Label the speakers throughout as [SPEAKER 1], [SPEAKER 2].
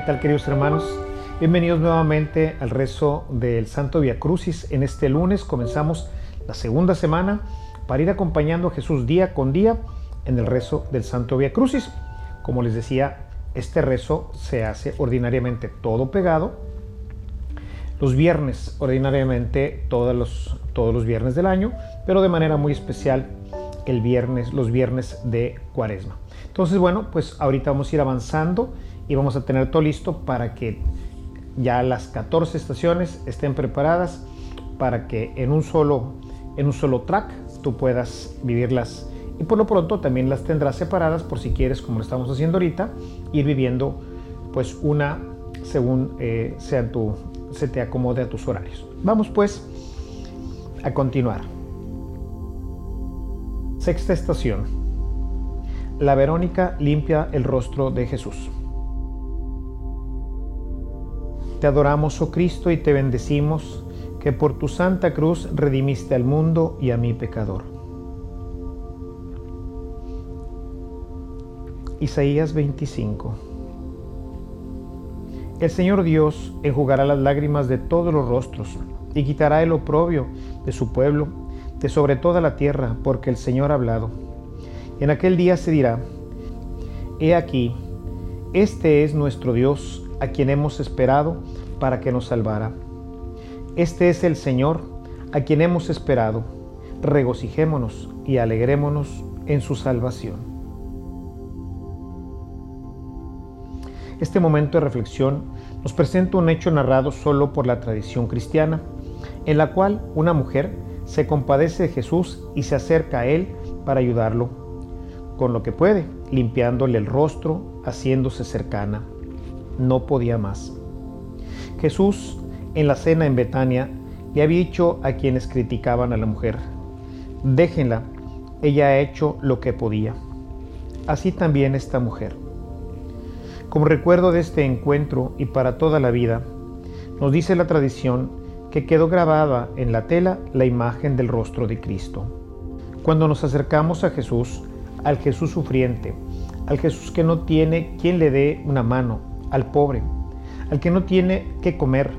[SPEAKER 1] tal queridos hermanos? Bienvenidos nuevamente al rezo del Santo Via Crucis. En este lunes comenzamos la segunda semana para ir acompañando a Jesús día con día en el rezo del Santo Via Crucis. Como les decía, este rezo se hace ordinariamente todo pegado. Los viernes, ordinariamente todos los, todos los viernes del año, pero de manera muy especial el viernes, los viernes de cuaresma. Entonces, bueno, pues ahorita vamos a ir avanzando y vamos a tener todo listo para que ya las 14 estaciones estén preparadas para que en un solo, en un solo track tú puedas vivirlas y por lo pronto también las tendrás separadas por si quieres, como lo estamos haciendo ahorita, ir viviendo pues una según eh, sea tu, se te acomode a tus horarios. Vamos pues a continuar. Sexta estación. La Verónica limpia el rostro de Jesús. Te adoramos, oh Cristo, y te bendecimos, que por tu santa cruz redimiste al mundo y a mi pecador. Isaías 25 El Señor Dios enjugará las lágrimas de todos los rostros y quitará el oprobio de su pueblo de sobre toda la tierra, porque el Señor ha hablado. en aquel día se dirá, He aquí, este es nuestro Dios, a quien hemos esperado para que nos salvara. Este es el Señor, a quien hemos esperado. Regocijémonos y alegrémonos en su salvación. Este momento de reflexión nos presenta un hecho narrado solo por la tradición cristiana, en la cual una mujer se compadece de Jesús y se acerca a él para ayudarlo, con lo que puede, limpiándole el rostro, haciéndose cercana. No podía más. Jesús, en la cena en Betania, le había dicho a quienes criticaban a la mujer, déjenla, ella ha hecho lo que podía. Así también esta mujer. Como recuerdo de este encuentro y para toda la vida, nos dice la tradición que quedó grabada en la tela la imagen del rostro de Cristo. Cuando nos acercamos a Jesús, al Jesús sufriente, al Jesús que no tiene quien le dé una mano, al pobre, al que no tiene qué comer,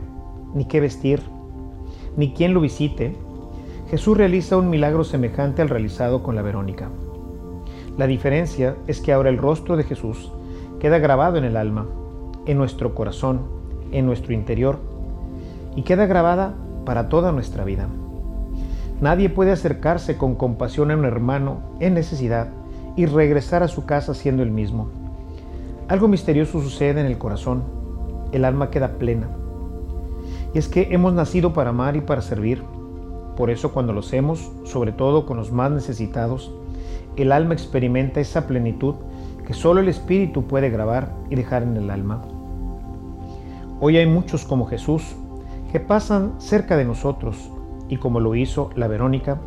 [SPEAKER 1] ni qué vestir, ni quien lo visite, Jesús realiza un milagro semejante al realizado con la Verónica. La diferencia es que ahora el rostro de Jesús queda grabado en el alma, en nuestro corazón, en nuestro interior, y queda grabada para toda nuestra vida. Nadie puede acercarse con compasión a un hermano en necesidad y regresar a su casa siendo el mismo. Algo misterioso sucede en el corazón, el alma queda plena. Y es que hemos nacido para amar y para servir. Por eso cuando lo hacemos, sobre todo con los más necesitados, el alma experimenta esa plenitud que solo el Espíritu puede grabar y dejar en el alma. Hoy hay muchos como Jesús que pasan cerca de nosotros y como lo hizo la Verónica,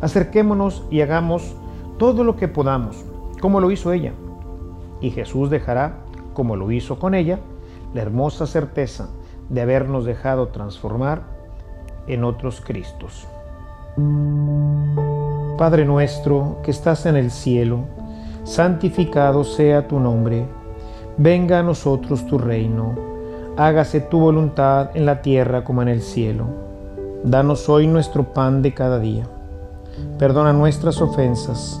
[SPEAKER 1] acerquémonos y hagamos todo lo que podamos, como lo hizo ella. Y Jesús dejará, como lo hizo con ella, la hermosa certeza de habernos dejado transformar en otros Cristos. Padre nuestro que estás en el cielo, santificado sea tu nombre, venga a nosotros tu reino, hágase tu voluntad en la tierra como en el cielo. Danos hoy nuestro pan de cada día. Perdona nuestras ofensas,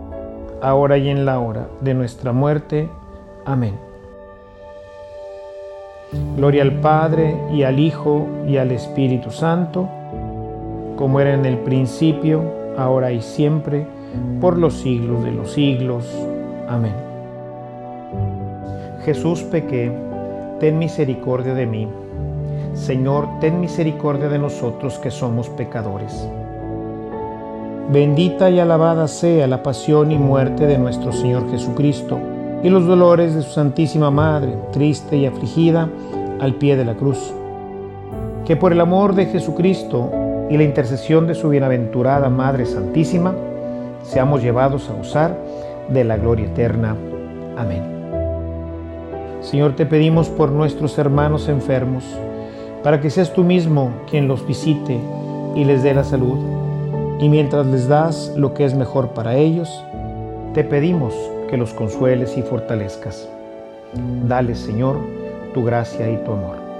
[SPEAKER 1] ahora y en la hora de nuestra muerte. Amén. Gloria al Padre y al Hijo y al Espíritu Santo, como era en el principio, ahora y siempre, por los siglos de los siglos. Amén. Jesús pequé, ten misericordia de mí. Señor, ten misericordia de nosotros que somos pecadores. Bendita y alabada sea la pasión y muerte de nuestro Señor Jesucristo y los dolores de su Santísima Madre, triste y afligida, al pie de la cruz. que por el amor de Jesucristo y la intercesión de su bienaventurada Madre Santísima, seamos llevados a usar de la gloria eterna. Amén. Señor, te pedimos por nuestros hermanos enfermos, para que seas tú mismo quien los visite y les dé la salud. Y mientras les das lo que es mejor para ellos, te pedimos que los consueles y fortalezcas. Dale, Señor, tu gracia y tu amor.